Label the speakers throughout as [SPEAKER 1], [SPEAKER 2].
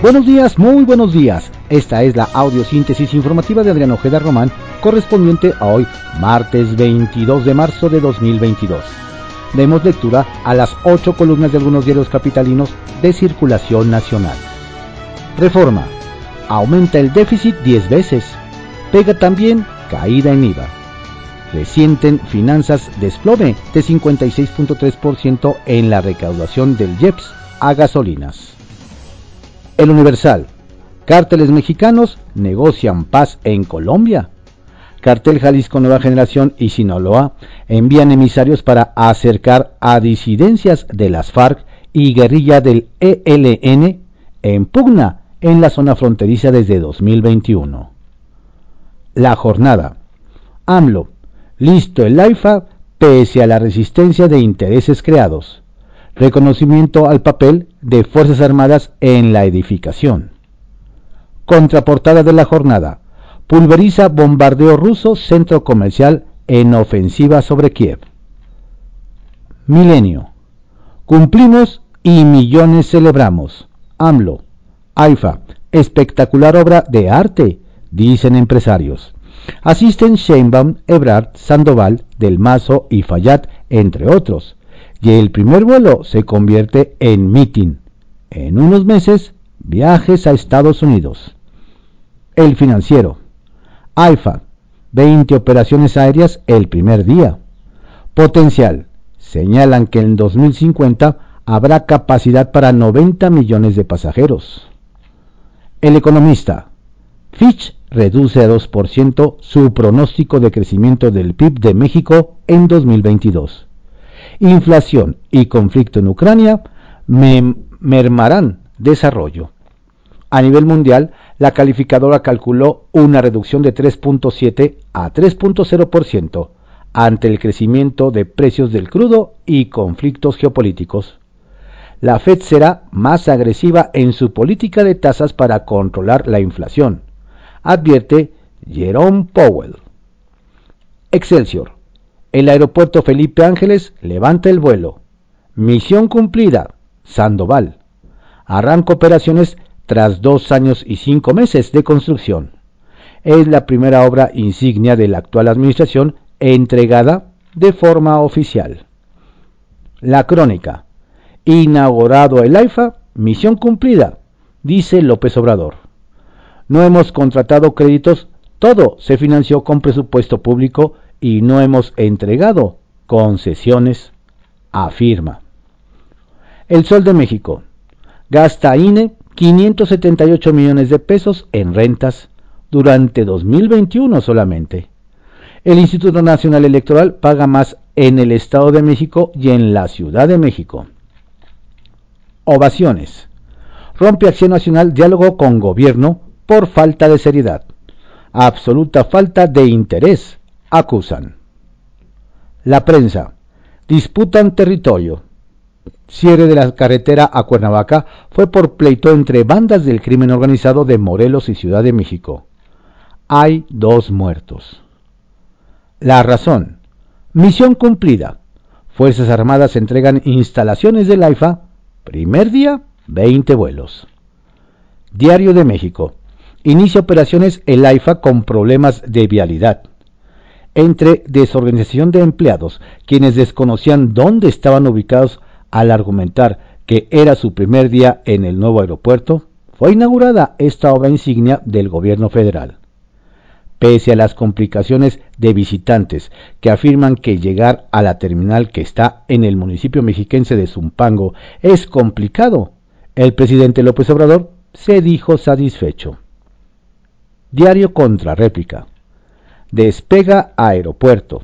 [SPEAKER 1] Buenos días, muy buenos días. Esta es la audiosíntesis informativa de Adrián Ojeda Román, correspondiente a hoy, martes 22 de marzo de 2022. Demos lectura a las ocho columnas de algunos diarios capitalinos de circulación nacional. Reforma. Aumenta el déficit 10 veces. Pega también caída en IVA. Resienten finanzas desplome de 56.3% en la recaudación del IEPS a gasolinas. El Universal. Cárteles mexicanos negocian paz en Colombia. Cartel Jalisco Nueva Generación y Sinaloa envían emisarios para acercar a disidencias de las FARC y guerrilla del ELN en pugna en la zona fronteriza desde 2021. La jornada. AMLO. Listo el AIFA pese a la resistencia de intereses creados. Reconocimiento al papel de Fuerzas Armadas en la edificación. Contraportada de la jornada. Pulveriza bombardeo ruso centro comercial en ofensiva sobre Kiev. Milenio. Cumplimos y millones celebramos. AMLO. AIFA. Espectacular obra de arte, dicen empresarios. Asisten Sheinbaum, Ebrard, Sandoval, Del Mazo y Fayad, entre otros. Y el primer vuelo se convierte en meeting. En unos meses, viajes a Estados Unidos. El financiero. AIFA. 20 operaciones aéreas el primer día. Potencial. Señalan que en 2050 habrá capacidad para 90 millones de pasajeros. El economista. Fitch reduce a 2% su pronóstico de crecimiento del PIB de México en 2022. Inflación y conflicto en Ucrania mermarán desarrollo. A nivel mundial, la calificadora calculó una reducción de 3.7 a 3.0% ante el crecimiento de precios del crudo y conflictos geopolíticos. La Fed será más agresiva en su política de tasas para controlar la inflación advierte Jerome Powell. Excelsior. El aeropuerto Felipe Ángeles levanta el vuelo. Misión cumplida. Sandoval. Arranca operaciones tras dos años y cinco meses de construcción. Es la primera obra insignia de la actual administración entregada de forma oficial. La crónica. Inaugurado el AIFA, misión cumplida, dice López Obrador no hemos contratado créditos, todo se financió con presupuesto público y no hemos entregado concesiones, afirma. El Sol de México gasta INE 578 millones de pesos en rentas durante 2021 solamente. El Instituto Nacional Electoral paga más en el Estado de México y en la Ciudad de México. Ovaciones. Rompe Acción Nacional diálogo con gobierno por falta de seriedad. Absoluta falta de interés, acusan. La prensa. Disputan territorio. Cierre de la carretera a Cuernavaca fue por pleito entre bandas del crimen organizado de Morelos y Ciudad de México. Hay dos muertos. La razón. Misión cumplida. Fuerzas Armadas entregan instalaciones del AIFA. Primer día, 20 vuelos. Diario de México inicia operaciones el AIFA con problemas de vialidad. Entre desorganización de empleados, quienes desconocían dónde estaban ubicados al argumentar que era su primer día en el nuevo aeropuerto, fue inaugurada esta obra insignia del gobierno federal. Pese a las complicaciones de visitantes que afirman que llegar a la terminal que está en el municipio mexiquense de Zumpango es complicado, el presidente López Obrador se dijo satisfecho. Diario contra réplica. Despega aeropuerto.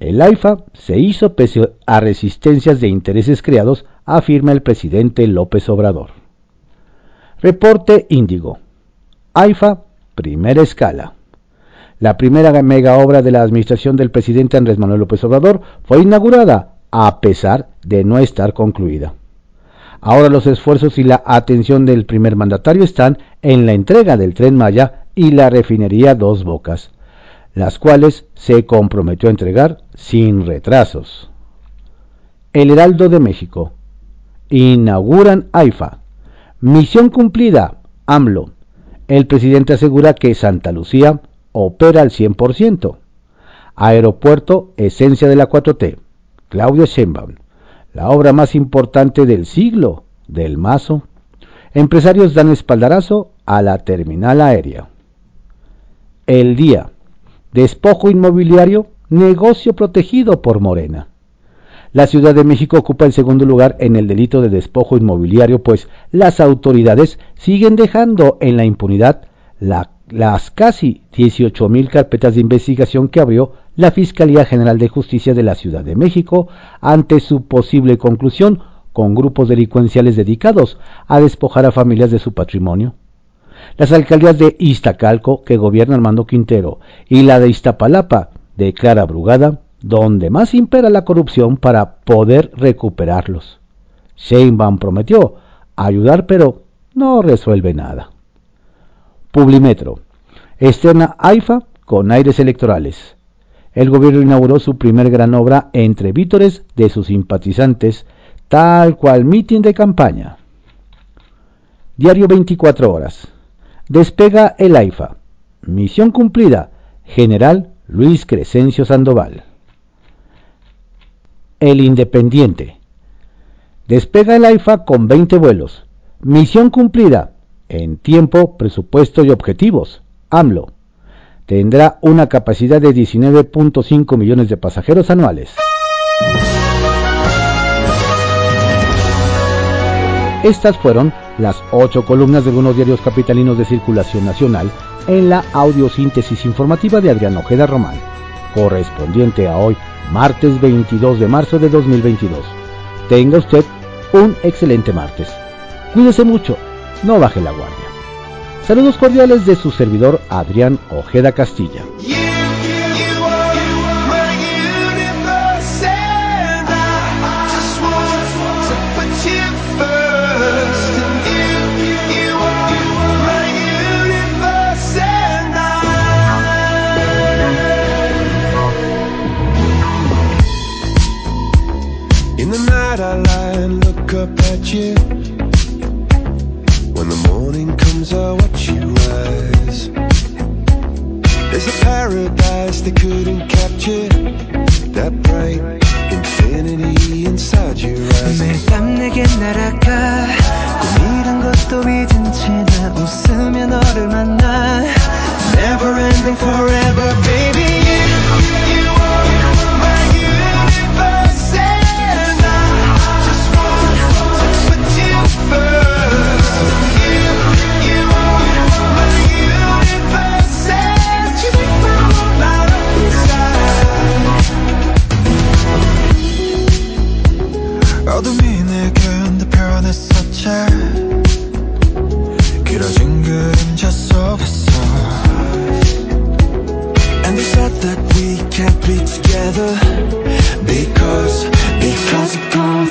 [SPEAKER 1] El AIFA se hizo pese a resistencias de intereses creados, afirma el presidente López Obrador. Reporte Índigo. AIFA, primera escala. La primera mega obra de la administración del presidente Andrés Manuel López Obrador fue inaugurada, a pesar de no estar concluida. Ahora los esfuerzos y la atención del primer mandatario están en la entrega del tren Maya y la refinería Dos Bocas, las cuales se comprometió a entregar sin retrasos. El Heraldo de México. Inauguran AIFA. Misión cumplida, AMLO. El presidente asegura que Santa Lucía opera al 100%. Aeropuerto, esencia de la 4T. Claudia Sheinbaum. La obra más importante del siglo, del Mazo. Empresarios dan espaldarazo a la terminal aérea. El día. Despojo inmobiliario, negocio protegido por Morena. La Ciudad de México ocupa el segundo lugar en el delito de despojo inmobiliario, pues las autoridades siguen dejando en la impunidad las casi 18.000 carpetas de investigación que abrió la Fiscalía General de Justicia de la Ciudad de México ante su posible conclusión con grupos delincuenciales dedicados a despojar a familias de su patrimonio. Las alcaldías de Iztacalco, que gobierna Armando Quintero, y la de Iztapalapa, de Clara Brugada, donde más impera la corrupción para poder recuperarlos. Sheinbaum prometió ayudar, pero no resuelve nada. Publimetro. Externa AIFA con aires electorales. El gobierno inauguró su primer gran obra entre vítores de sus simpatizantes, tal cual mitin de campaña. Diario 24 horas. Despega el AIFA. Misión cumplida. General Luis Crescencio Sandoval. El Independiente. Despega el AIFA con 20 vuelos. Misión cumplida. En tiempo, presupuesto y objetivos. AMLO. Tendrá una capacidad de 19.5 millones de pasajeros anuales. Estas fueron las ocho columnas de algunos diarios capitalinos de circulación nacional en la audiosíntesis informativa de Adrián Ojeda Román, correspondiente a hoy, martes 22 de marzo de 2022. Tenga usted un excelente martes. Cuídese mucho, no baje la guardia. Saludos cordiales de su servidor Adrián Ojeda Castilla.
[SPEAKER 2] In the night I lie and look up at you. When the morning comes I watch you rise. There's a paradise they couldn't capture. That bright infinity inside your eyes.
[SPEAKER 3] 매일 내게 날아가.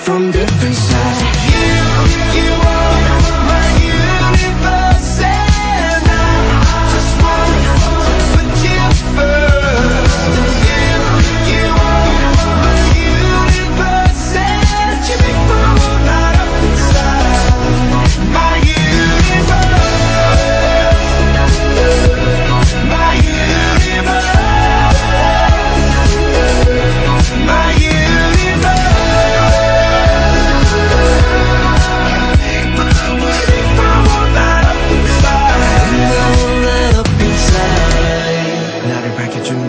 [SPEAKER 2] from different sides.